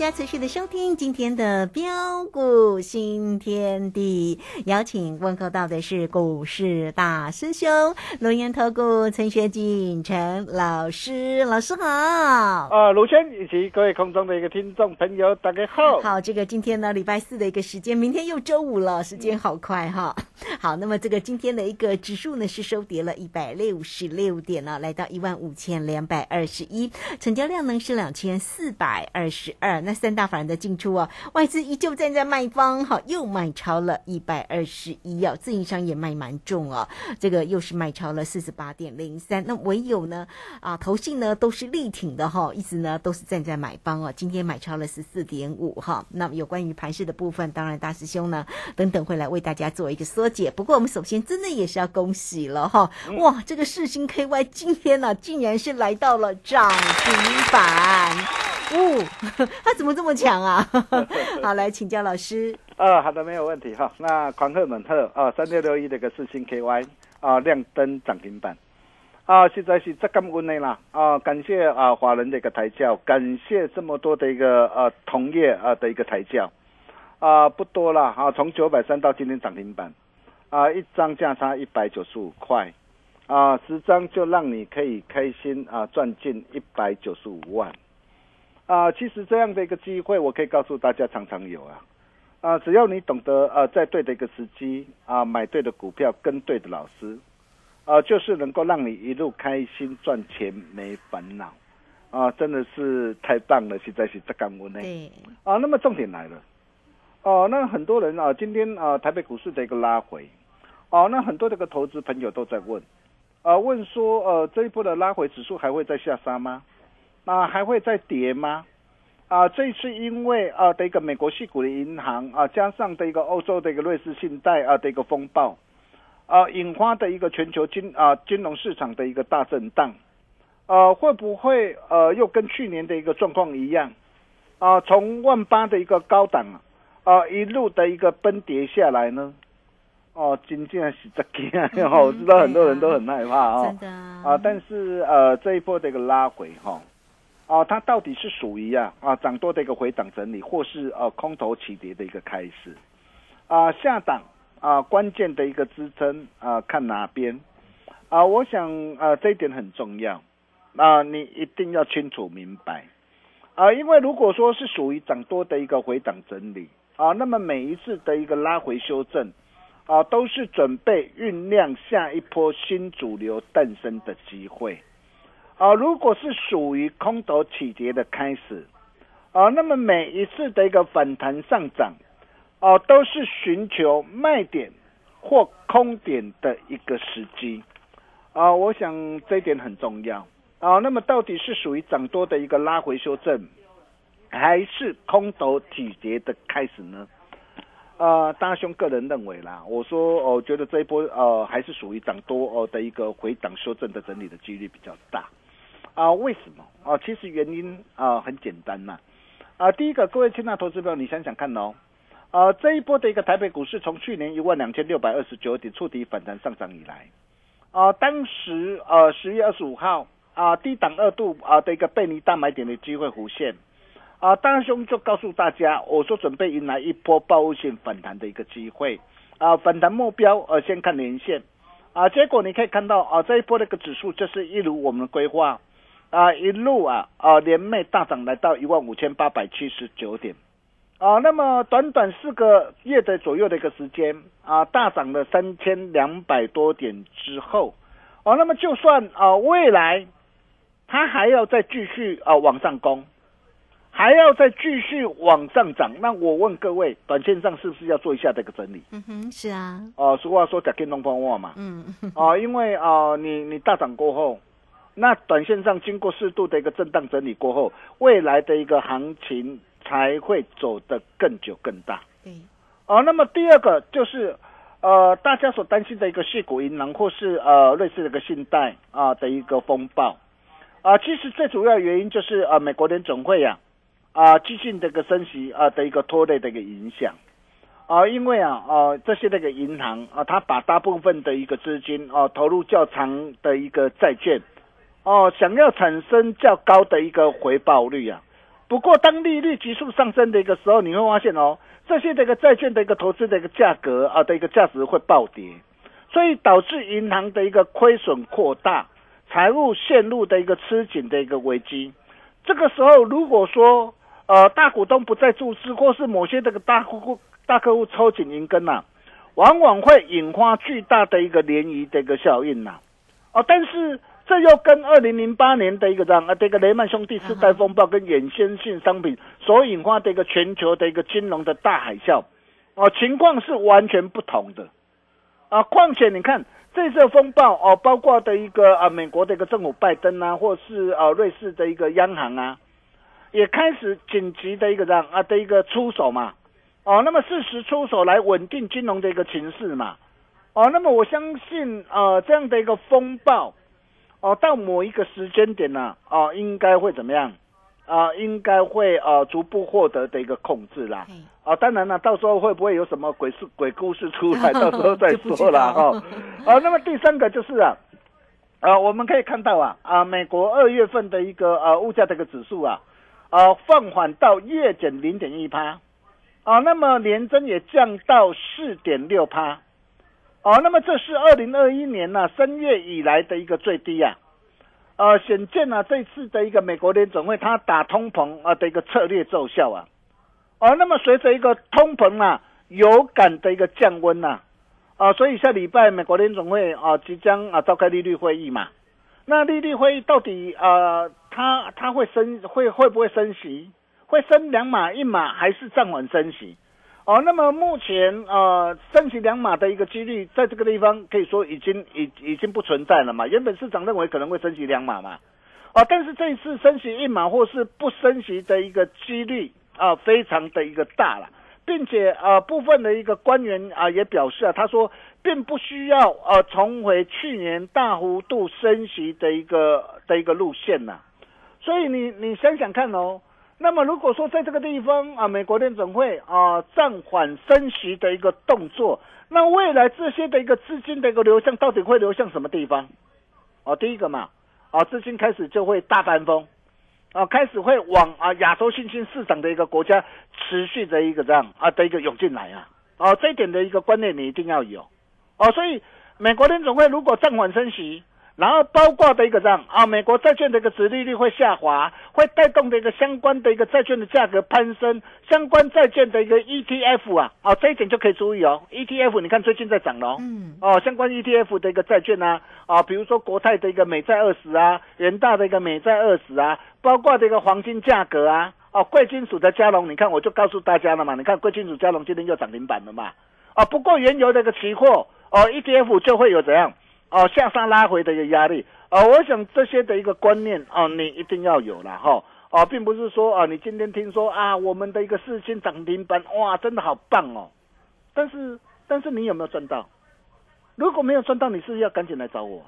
家持续的收听今天的标股新天地，邀请问候到的是股市大师兄龙岩投顾陈学进陈老师，老师好。啊，卢轩以及各位空中的一个听众朋友，大家好。好，这个今天呢，礼拜四的一个时间，明天又周五了，时间好快哈。好，那么这个今天的一个指数呢是收跌了一百六十六点呢，来到一万五千两百二十一，成交量呢是两千四百二十二。那三大法人的进出啊，外资依旧站在卖方，哈，又卖超了一百二十一啊，自营商也卖蛮重啊，这个又是卖超了四十八点零三。那唯有呢啊，投信呢都是力挺的哈，一直呢都是站在买方啊，今天买超了十四点五哈。那有关于盘势的部分，当然大师兄呢等等会来为大家做一个缩解。不过我们首先真的也是要恭喜了哈，哇，这个世星 KY 今天呢竟然是来到了涨停板。哦，他怎么这么强啊？好，来请教老师。啊，好的，没有问题哈。那狂贺猛贺啊，三六六一的个四星 KY 啊，亮灯涨停板啊，实在是这咁稳的啦啊！感谢啊华人的一个抬轿，感谢这么多的一个呃同业啊的一个抬轿啊，不多了啊，从九百三到今天涨停板啊，一张价差一百九十五块啊，十张就让你可以开心啊赚进一百九十五万。啊，其实这样的一个机会，我可以告诉大家，常常有啊，啊，只要你懂得呃，在对的一个时机啊，买对的股票，跟对的老师，啊，就是能够让你一路开心赚钱没烦恼，啊，真的是太棒了，实在是这感恩呢。对。啊，那么重点来了，哦，那很多人啊，今天啊，台北股市的一个拉回，哦，那很多这个投资朋友都在问，啊，问说呃，这一波的拉回指数还会再下杀吗？啊，还会再跌吗？啊，这次因为啊的一个美国系股的银行啊，加上的一个欧洲的一个瑞士信贷啊的一个风暴，啊引发的一个全球金啊金融市场的一个大震荡，呃，会不会呃又跟去年的一个状况一样啊？从万八的一个高档啊一路的一个崩跌下来呢？哦，今天是这个，我知道很多人都很害怕哦，真的啊，但是呃这一波的一个拉回哈。啊，它到底是属于啊啊涨多的一个回档整理，或是呃空头起跌的一个开始？啊，下档啊关键的一个支撑啊看哪边？啊，我想啊这一点很重要，啊你一定要清楚明白啊，因为如果说是属于涨多的一个回档整理啊，那么每一次的一个拉回修正啊，都是准备酝酿下一波新主流诞生的机会。啊，如果是属于空头起跌的开始，啊，那么每一次的一个反弹上涨，啊，都是寻求卖点或空点的一个时机，啊，我想这一点很重要，啊，那么到底是属于涨多的一个拉回修正，还是空头起跌的开始呢？啊，大兄个人认为啦，我说，我觉得这一波呃，还是属于涨多哦的一个回档修正的整理的几率比较大。啊，为什么？啊，其实原因啊很简单呐。啊，第一个，各位亲爱投资朋友，你想想看哦。啊，这一波的一个台北股市从去年一万两千六百二十九点触底反弹上涨以来，啊，当时呃十月二十五号啊低档二度啊的一个背离大买点的机会弧现，啊，大兄就告诉大家，我说准备迎来一波报复性反弹的一个机会，啊，反弹目标呃先看连线，啊，结果你可以看到啊这一波的一个指数就是一如我们的规划。啊，一路啊啊，连袂大涨来到一万五千八百七十九点，啊，那么短短四个月的左右的一个时间啊，大涨了三千两百多点之后，啊，那么就算啊未来它还要再继续啊往上攻，还要再继续往上涨，那我问各位，短线上是不是要做一下这个整理？嗯哼，是啊。哦，俗话说，假金龙风话嘛。嗯。啊，因为啊，你你大涨过后。那短线上经过适度的一个震荡整理过后，未来的一个行情才会走得更久更大。对，啊，那么第二个就是，呃，大家所担心的一个系股银行或是呃类似的一个信贷啊的一个风暴，啊，其实最主要原因就是呃美国联总会呀啊激进的一个升息啊的一个拖累的一个影响，啊，因为啊啊这些那个银行啊，它把大部分的一个资金啊投入较长的一个债券。哦，想要产生较高的一个回报率啊，不过当利率急速上升的一个时候，你会发现哦，这些这个债券的一个投资的一个价格啊的一个价值会暴跌，所以导致银行的一个亏损扩大，财务陷入的一个吃紧的一个危机。这个时候，如果说呃大股东不再注资，或是某些这个大客户大客户抽紧银根呐，往往会引发巨大的一个涟漪的一个效应呐。哦，但是。这又跟二零零八年的一个这样啊，这个雷曼兄弟次贷风暴跟衍生性商品所引发的一个全球的一个金融的大海啸，哦，情况是完全不同的啊。况且你看这次风暴哦，包括的一个啊，美国的一个政府拜登啊，或是啊瑞士的一个央行啊，也开始紧急的一个这样啊的一个出手嘛，哦，那么适时出手来稳定金融的一个情势嘛，哦，那么我相信呃这样的一个风暴。哦，到某一个时间点呢，哦，应该会怎么样？啊，应该会呃逐步获得的一个控制啦。啊，当然了，到时候会不会有什么鬼事 鬼故事出来，到时候再说啦。哈。啊，那么第三个就是啊，啊，我们可以看到啊，啊，美国二月份的一个呃物价的一个指数啊，啊放缓到月减零点一趴，啊，那么年增也降到四点六趴。哦，那么这是二零二一年呢三月以来的一个最低啊，呃，显见呢这次的一个美国联总会它打通膨啊的一个策略奏效啊，哦，那么随着一个通膨啊有感的一个降温呐，啊，所以下礼拜美国联总会啊即将啊召开利率会议嘛，那利率会议到底啊它它会升会会不会升息？会升两码一码还是暂缓升息？哦，那么目前呃，升息两码的一个几率，在这个地方可以说已经已已经不存在了嘛。原本市场认为可能会升息两码嘛，哦，但是这一次升息一码或是不升息的一个几率啊，非常的一个大了，并且啊，部分的一个官员啊也表示啊，他说并不需要呃重回去年大幅度升息的一个的一个路线呐，所以你你想想看哦。那么如果说在这个地方啊，美国联总会啊暂缓升息的一个动作，那未来这些的一个资金的一个流向到底会流向什么地方？哦，第一个嘛，啊资金开始就会大搬风，啊开始会往啊亚洲新兴市场的一个国家持续的一个这样啊的一个涌进来啊，哦这一点的一个观念你一定要有，哦所以美国联总会如果暂缓升息。然后包括的一个这样啊，美国债券的一个殖利率会下滑，会带动的一个相关的一个债券的价格攀升，相关债券的一个 ETF 啊，啊这一点就可以注意哦。ETF 你看最近在涨了，嗯，哦相关 ETF 的一个债券呢，啊比如说国泰的一个美债二十啊，人大的一个美债二十啊，包括这个黄金价格啊，哦贵金属的加龙，你看我就告诉大家了嘛，你看贵金属加龙今天又涨停板了嘛，啊不过原油的一个期货哦 ETF 就会有怎样？哦，向上拉回的一个压力，哦，我想这些的一个观念哦，你一定要有了哈，哦，并不是说啊，你今天听说啊，我们的一个四星涨停板，哇，真的好棒哦，但是但是你有没有赚到？如果没有赚到，你是要赶紧来找我，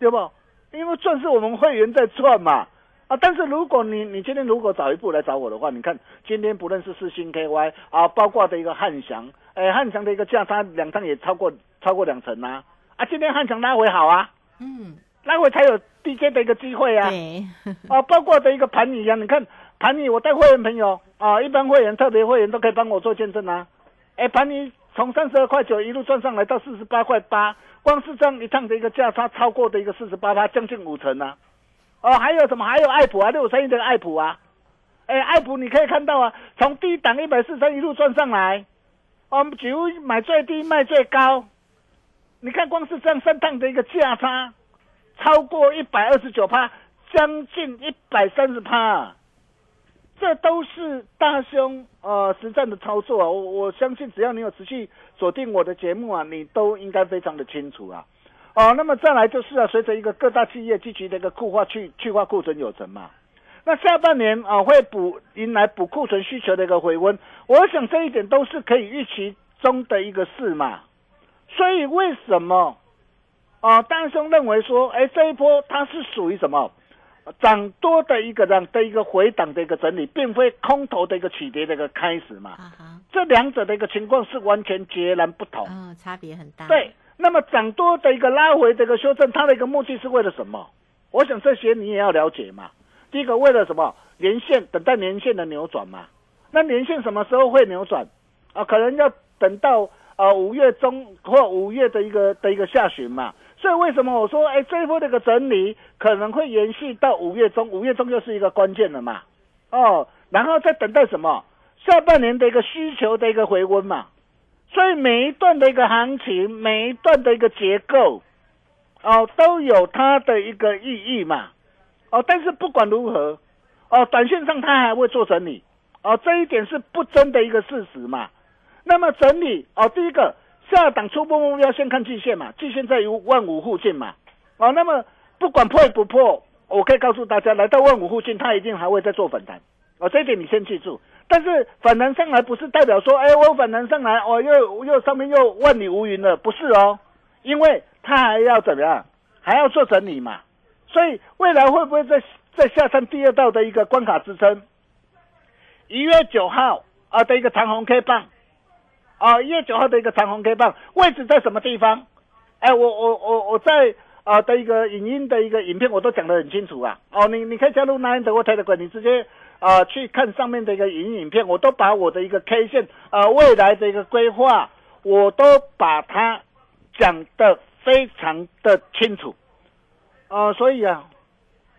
对不？因为赚是我们会员在赚嘛，啊，但是如果你你今天如果早一步来找我的话，你看今天不论是四星 KY 啊，包括的一个汉翔，哎，汉翔的一个价差两趟也超过超过两成啊。啊，今天汉城拉回好啊，嗯，拉回才有低阶的一个机会啊，对，啊，包括的一个盘一样，你看盘你，我带会员朋友啊，一般会员、特别会员都可以帮我做见证啊，哎，盘你从三十二块九一路赚上来到四十八块八，光是这样一趟的一个价差超过的一个四十八它，将近五成啊，哦，还有什么？还有爱普啊，六三一的爱普啊，哎，爱普你可以看到啊，从低档一百四三一路赚上来，我们几乎买最低卖最高。你看，光是这样三趟的一个价差，超过一百二十九趴，将近一百三十趴，这都是大兄呃实战的操作啊！我我相信，只要你有持续锁定我的节目啊，你都应该非常的清楚啊！哦，那么再来就是啊，随着一个各大企业积极的一个固化去去化库存有成嘛，那下半年啊会补迎来补库存需求的一个回温，我想这一点都是可以预期中的一个事嘛。所以为什么啊？大兄认为说，哎，这一波它是属于什么涨多的一个这样的一个回档的一个整理，并非空头的一个起跌的一个开始嘛？这两者的一个情况是完全截然不同，嗯，差别很大。对，那么涨多的一个拉回的一个修正，它的一个目的是为了什么？我想这些你也要了解嘛。第一个为了什么？年线等待年线的扭转嘛。那年线什么时候会扭转？啊，可能要等到呃五月中或五月的一个的一个下旬嘛。所以为什么我说，哎，这一波的一个整理可能会延续到五月中，五月中又是一个关键的嘛。哦，然后再等待什么？下半年的一个需求的一个回温嘛。所以每一段的一个行情，每一段的一个结构，哦，都有它的一个意义嘛。哦，但是不管如何，哦，短线上它还会做整理，哦，这一点是不争的一个事实嘛。那么整理，哦，第一个下档初步目标先看季线嘛，季线在于万五附近嘛。哦，那么不管破不破，我可以告诉大家，来到万五附近，它一定还会再做反弹。哦，这一点你先记住。但是反弹上来不是代表说，哎，我反弹上来，我又又上面又万里无云了，不是哦，因为它还要怎么样，还要做整理嘛。所以未来会不会再再下探第二道的一个关卡支撑？一月九号啊的一个长红 K 棒，啊一月九号的一个长红 K 棒位置在什么地方？哎，我我我我在啊的一个影音的一个影片我都讲得很清楚啊。哦，你你可以加入 Nine 德国台的管，你直接。啊，去看上面的一个影影片，我都把我的一个 K 线，呃，未来的一个规划，我都把它讲的非常的清楚，啊，所以啊，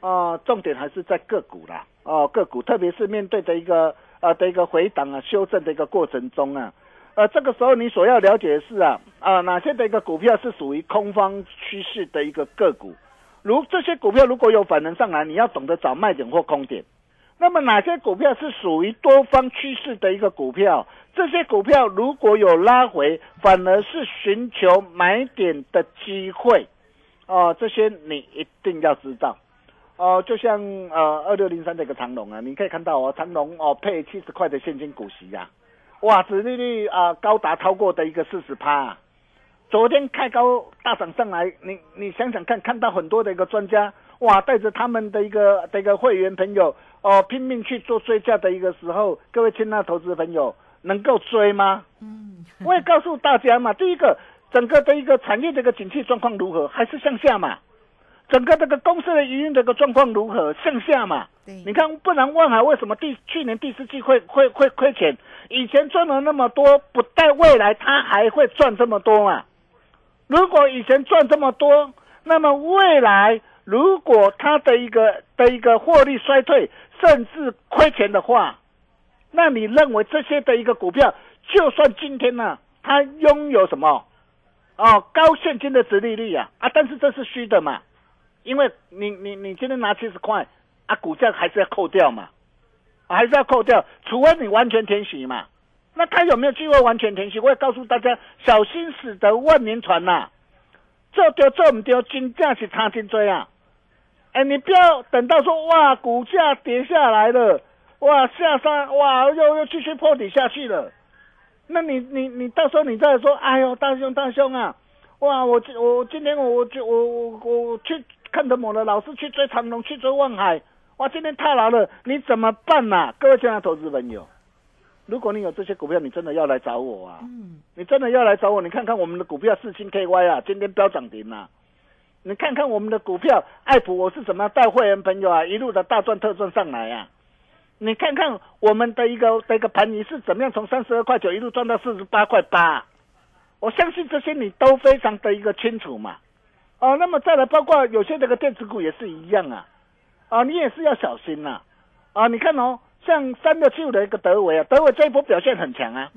啊，重点还是在个股啦，哦，个股，特别是面对的一个呃的一个回档啊、修正的一个过程中啊，呃，这个时候你所要了解的是啊，啊，哪些的一个股票是属于空方趋势的一个个股，如这些股票如果有反弹上来，你要懂得找卖点或空点。那么哪些股票是属于多方趋势的一个股票？这些股票如果有拉回，反而是寻求买点的机会，哦，这些你一定要知道，哦，就像呃二六零三的一个长龙啊，你可以看到哦，长龙哦配七十块的现金股息呀，哇，殖利率啊高达超过的一个四十趴，昨天开高大涨上来，你你想想看，看到很多的一个专家哇，带着他们的一个的一个会员朋友。哦，拼命去做追价的一个时候，各位亲爱的投资朋友，能够追吗？嗯，我也告诉大家嘛，第一个，整个的一个产业的一个景气状况如何，还是向下嘛？整个这个公司的营运这个状况如何，向下嘛？你看，不然万海为什么第去年第四季会会会亏钱？以前赚了那么多，不带未来它还会赚这么多嘛？如果以前赚这么多，那么未来如果它的一个的一个获利衰退，甚至亏钱的话，那你认为这些的一个股票，就算今天呢，它拥有什么？哦，高现金的值利率啊啊！但是这是虚的嘛，因为你你你今天拿七十块啊，股价还是要扣掉嘛，还是要扣掉，除非你完全填息嘛。那他有没有机会完全填息？我也告诉大家，小心驶得万年船呐，做丢做唔丢，金价是差真多啊。哎，你不要等到说哇，股价跌下来了，哇下山，哇又又继续破底下去了，那你你你到时候你再说，哎呦大兄大兄啊，哇我我今天我我我我去看着某的老师去追长隆去追望海，哇今天太难了，你怎么办呐？各位亲爱的投资朋友，如果你有这些股票，你真的要来找我啊，嗯，你真的要来找我，你看看我们的股票四星 KY 啊，今天飙涨停啊。你看看我们的股票，爱普我是怎么带会员朋友啊，一路的大赚特赚上来啊！你看看我们的一个的一个盘，你是怎么样从三十二块九一路赚到四十八块八？我相信这些你都非常的一个清楚嘛。哦，那么再来，包括有些这个电子股也是一样啊，啊，你也是要小心呐。啊，你看哦，像三六七五的一个德维啊，德维这一波表现很强啊。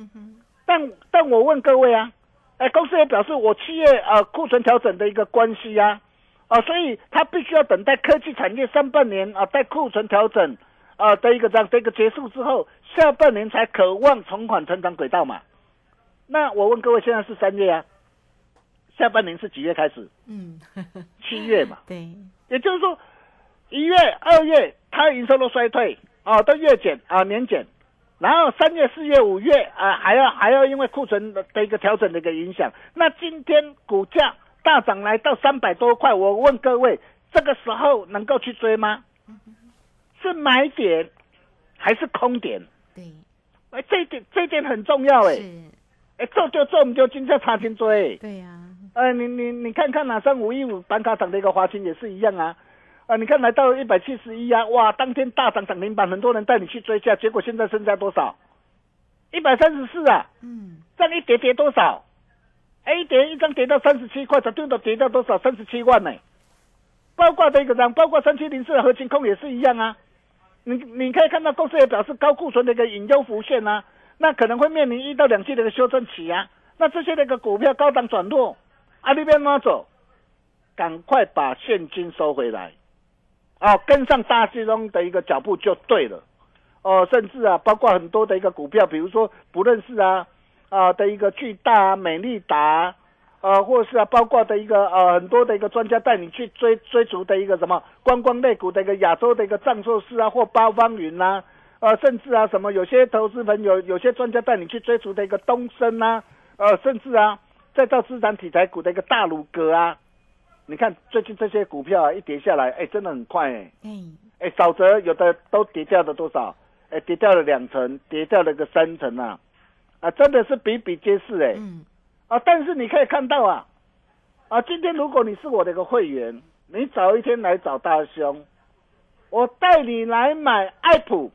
但但我问各位啊。哎，公司也表示，我七月啊库存调整的一个关系啊，啊，所以它必须要等待科技产业上半年啊待库存调整啊的一个这样的一个结束之后，下半年才渴望重返成长轨道嘛。那我问各位，现在是三月啊，下半年是几月开始？嗯，七月嘛。对，也就是说，一月、二月它营收都衰退啊，都月减啊，年减。然后三月、四月、五月啊，还要还要因为库存的的一个调整的一个影响，那今天股价大涨来到三百多块，我问各位，这个时候能够去追吗？是买点还是空点？对，哎，这点这点很重要哎，哎，做就做，我们就金价差金追。对呀，呃，你你你看看哪像五一五板卡涨的一个华勤也是一样啊。啊，你看来到一百七十一啊，哇，当天大涨涨停板，很多人带你去追价，结果现在剩下多少？一百三十四啊，嗯，这样一跌跌多少？A 跌一张跌到三十七块，昨天都跌到多少？三十七万呢、包括这个涨，包括三七零四的合情控也是一样啊。你你可以看到公司也表示高库存的一个隐忧浮现啊，那可能会面临一到两季的一个修正期啊。那这些那个股票高档转弱，啊那边拿走，赶快把现金收回来，哦，跟上大金融的一个脚步就对了。哦，甚至啊，包括很多的一个股票，比如说不认识啊啊的一个巨大啊、美利达，呃，或是啊，包括的一个呃很多的一个专家带你去追追逐的一个什么观光类股的一个亚洲的一个藏寿司啊，或八方云呐、呃，甚至啊什么有些投资朋友有些专家带你去追逐的一个东升啊、呃，甚至啊再到资产题材股的一个大鲁格啊，你看最近这些股票啊一跌下来，哎，真的很快哎。哎，哎，少则有的都跌掉了多少？哎，跌掉了两成，跌掉了个三成啊！啊，真的是比比皆是哎、嗯，啊！但是你可以看到啊，啊，今天如果你是我的一个会员，你早一天来找大兄，我带你来买爱普，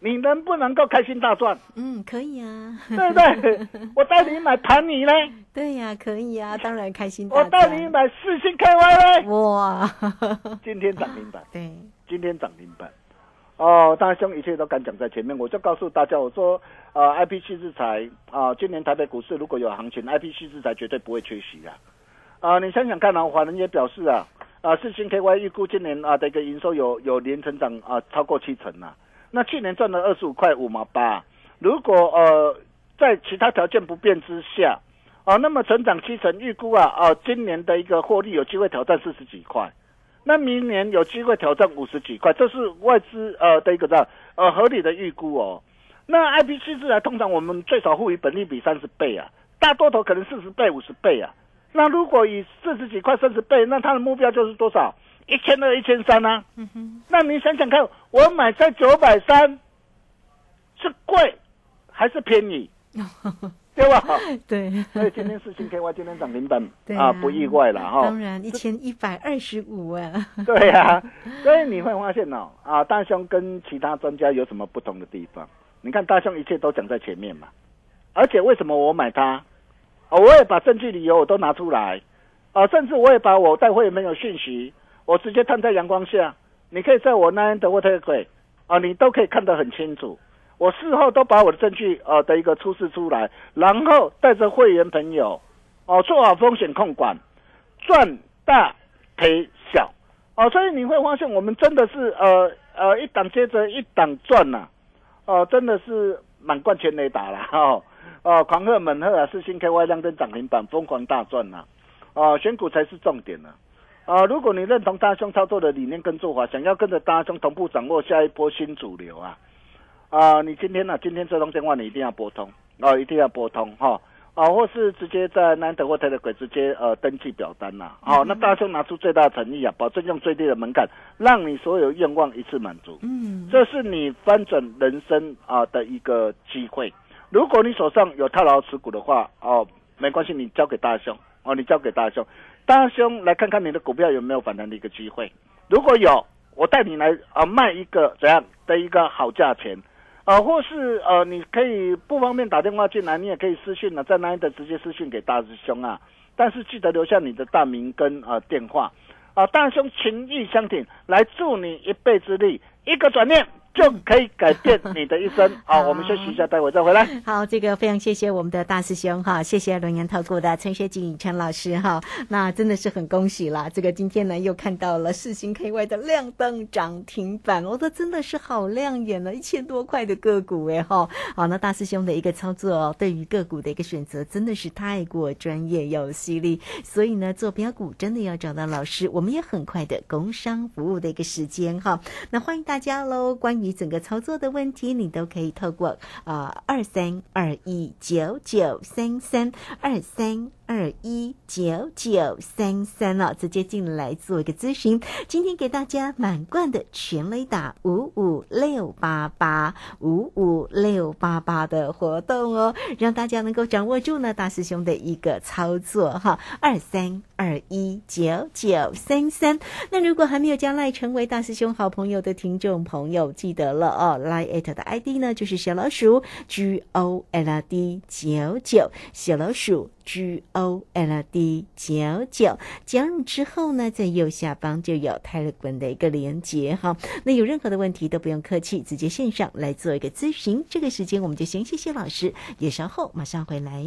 你能不能够开心大赚？嗯，可以啊，对不对？我带你买盘尼呢，对呀、可以啊，当然开心大我带你买四星 KY 呢，哇，今天涨停板。对，今天涨停板。哦，大兄一切都敢讲在前面，我就告诉大家，我说，呃，I P 系制裁啊，今年台北股市如果有行情，I P 系制裁绝对不会缺席啊。啊，你想想看啊，华人也表示啊，啊，四星 K Y 预估今年啊的一个营收有有年成长啊超过七成啊，那去年赚了二十五块五毛八，如果呃在其他条件不变之下，啊，那么成长七成，预估啊呃今年的一个获利有机会挑战四十几块。那明年有机会挑战五十几块，这是外资呃的一个这样呃合理的预估哦。那 I P 七制来，通常我们最少赋予本利比三十倍啊，大多头可能四十倍、五十倍啊。那如果以四十几块、三十倍，那它的目标就是多少？一千二、一千三啊。嗯哼，那你想想看，我买在九百三，是贵还是便宜？对吧？对，所以今天四星 K Y 今天涨停板啊，不意外了哈。当然一千一百二十五啊，对呀、所以你会发现哦，啊，大兄跟其他专家有什么不同的地方？你看大兄一切都讲在前面嘛，而且为什么我买它？哦，我也把证据理由我都拿出来，啊，甚至我也把我带会员朋友讯息，我直接摊在阳光下，你可以在我那边的 w h a t 啊，你都可以看得很清楚。我事后都把我的证据呃的一个出示出来，然后带着会员朋友哦做好风险控管，赚大赔小。哦，所以你会发现我们真的是呃呃一档接着一档赚呐、哦，真的是满贯全雷打啦哦。哦，狂贺猛贺啊，四星 KY 亮灯涨停板，疯狂大赚呐、哦，选股才是重点呢、如果你认同大兄操作的理念跟做法，想要跟着大兄同步掌握下一波新主流啊，啊，你今天呢、今天这通电话你一定要拨通哦，一定要拨通哈。啊，或是直接在南德或特的鬼直接呃登记表单呐、好、那大兄拿出最大的诚意啊，保证用最低的门槛，让你所有愿望一次满足。嗯，这是你翻转人生啊的一个机会。如果你手上有套牢持股的话，哦，没关系，你交给大兄哦，你交给大兄，大兄来看看你的股票有没有反弹的一个机会。如果有，我带你来啊卖一个怎样的一个好价钱。啊，或是呃，你可以不方便打电话进来，你也可以私讯呢，在那一的直接私讯给大师兄啊。但是记得留下你的大名跟呃电话啊，大兄情义相挺，来助你一臂之力，一个转念就可以改变你的一生。好，我们休息一下，待会再回来。好，这个非常谢谢我们的大师兄哈，谢谢龙岩投顾的陈学景陈老师哈，那真的是很恭喜啦！这个今天呢又看到了四星 KY 的亮灯涨停板，我说真的是好亮眼了，一千多块的个股哎哈，好，那大师兄的一个操作哦，对于个股的一个选择真的是太过专业有犀利，所以呢做标股真的要找到老师，我们也很快的工商服务的一个时间哈，那欢迎大家喽，关于你整个操作的问题，你都可以透过啊二三二一九九三三二三。二一九九三三了，直接进来做一个咨询。今天给大家满贯的全雷打五五六八八五五六八八的活动哦，让大家能够掌握住呢大师兄的一个操作哈，二三二一九九三三。那如果还没有加赖成为大师兄好朋友的听众朋友，记得了哦，赖艾特的 ID 呢就是小老鼠 G O L D 九九，小老鼠 G O L D 九九。加入之后呢，在右下方就有泰勒滚的一个连接哈。那有任何的问题都不用客气，直接线上来做一个咨询。这个时间我们就先谢谢老师，也稍后马上回来。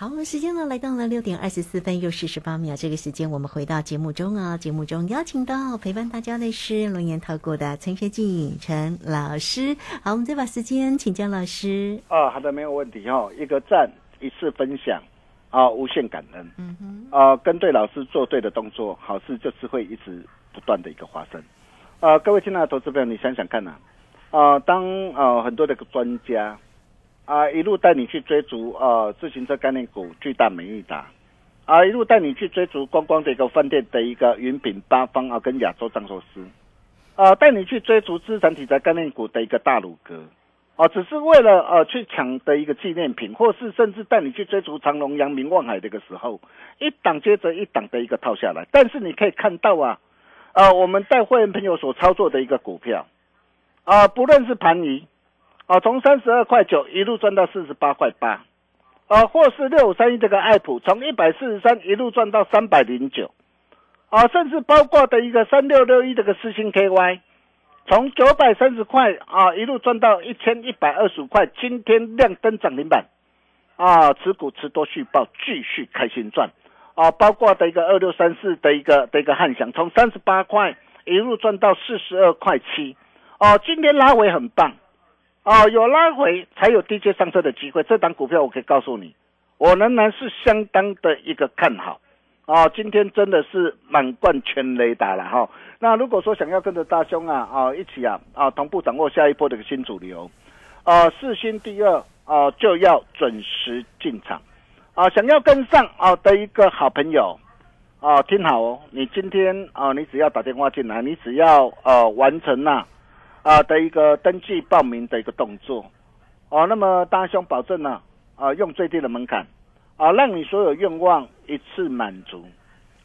好，时间呢来到了六点二十四分又四十八秒。这个时间我们回到节目中啊，节目中邀请到陪伴大家的是龙岩投顾的陈学进陈老师。好，我们再把时间请教老师。啊，好的，没有问题哦。一个赞，一次分享，啊，无限感恩。嗯哼。啊，跟对老师做对的动作，好事就是会一直不断的一个发生。啊，各位亲爱的投资朋友，你想想看呐，啊，当啊很多的专家。啊，一路带你去追逐呃自行车概念股巨大美誉达，啊，一路带你去追逐观光的一个饭店的一个云品八方啊，跟亚洲藏寿司，啊，带你去追逐资产题材概念股的一个大鲁阁，啊，只是为了呃去抢的一个纪念品，或是甚至带你去追逐长隆、阳明、望海的一个时候，一档接着一档的一个套下来，但是你可以看到啊，啊，我们带会员朋友所操作的一个股票，啊，不论是盘仪。啊，从三十二块九一路赚到四十八块八，啊，或是六五三一这个爱普，从一百四十三一路赚到三百零九，啊，甚至包括的一个三六六一这个四星 KY，从九百三十块啊一路赚到一千一百二十五块，今天亮灯涨停板，啊，持股持多续报，继续开心赚，啊，包括的一个二六三四的一个的一个汉翔，从三十八块一路赚到四十二块七，哦，今天拉回很棒。哦，有拉回才有低阶上车的机会。这档股票我可以告诉你，我仍然是相当的一个看好。哦，今天真的是满贯全雷达了哈。那如果说想要跟着大兄啊啊一起啊啊同步掌握下一波的个新主流，啊四星第二啊就要准时进场。啊，想要跟上啊的一个好朋友啊，听好哦，你今天啊你只要打电话进来，你只要呃完成了。啊的一个登记报名的一个动作，哦，那么大兄保证呢，啊，用最低的门槛，啊，让你所有愿望一次满足，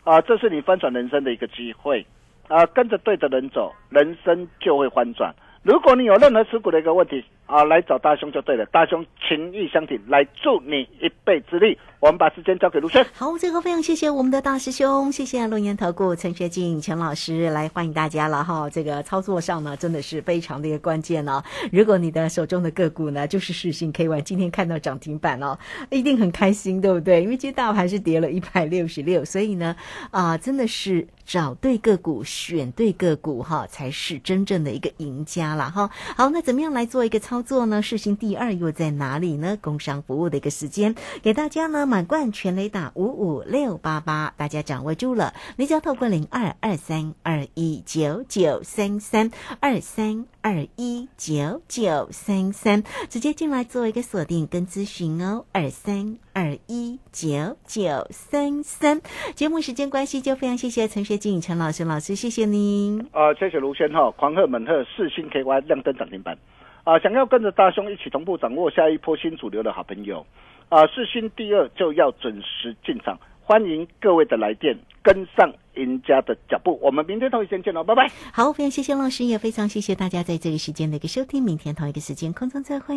啊，这是你翻转人生的一个机会，啊，跟着对的人走，人生就会翻转。如果你有任何持股的一个问题，啊，来找大兄就对了，大兄情义相挺，来助你一臂之力。我们把时间交给卢轩。好，最后非常谢谢我们的大师兄，谢谢龙岩投顾陈学进陈老师来欢迎大家了哈。这个操作上呢，真的是非常的一个关键哦。如果你的手中的个股呢，就是世信 K Y，今天看到涨停板哦，一定很开心，对不对？因为今天大盘是跌了一百六十六，所以呢，啊，真的是找对个股，选对个股哈，才是真正的一个赢家了哈。好，那怎么样来做一个操操作呢？世新第二又在哪里呢？工商服务的一个时间，给大家呢满贯全雷打五五六八八，大家掌握住了，你只要透过零二二三二一九九三三二三。二一九九三三，直接进来做一个锁定跟咨询哦，二三二一九九三三。节目时间关系，就非常谢谢陈学静陈老师老师，谢谢您。啊，谢谢卢先哈，狂贺猛贺，四星 KY 亮灯涨停板。啊，想要跟着大兄一起同步掌握下一波新主流的好朋友，啊，四星第二就要准时进场，欢迎各位的来电，跟上赢家的脚步。我们明天同一时间见喽，拜拜。好，非常谢谢老师，也非常谢谢大家在这个时间的一个收听，明天同一个时间空中再会。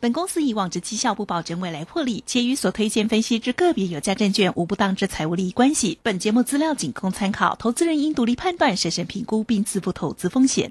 本公司以往之绩效不保证未来获利，且与所推荐分析之个别有价证券无不当之财务利益关系。本节目资料仅供参考，投资人应独立判断、审慎评估并自负投资风险。